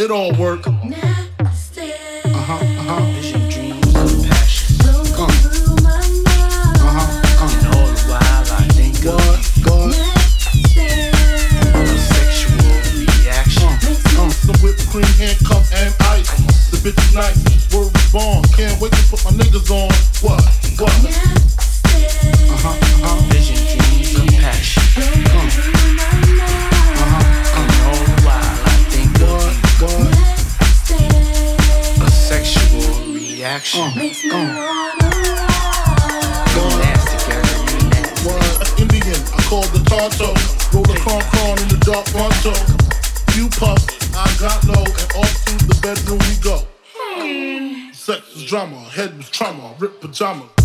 It all work. Now. pajama.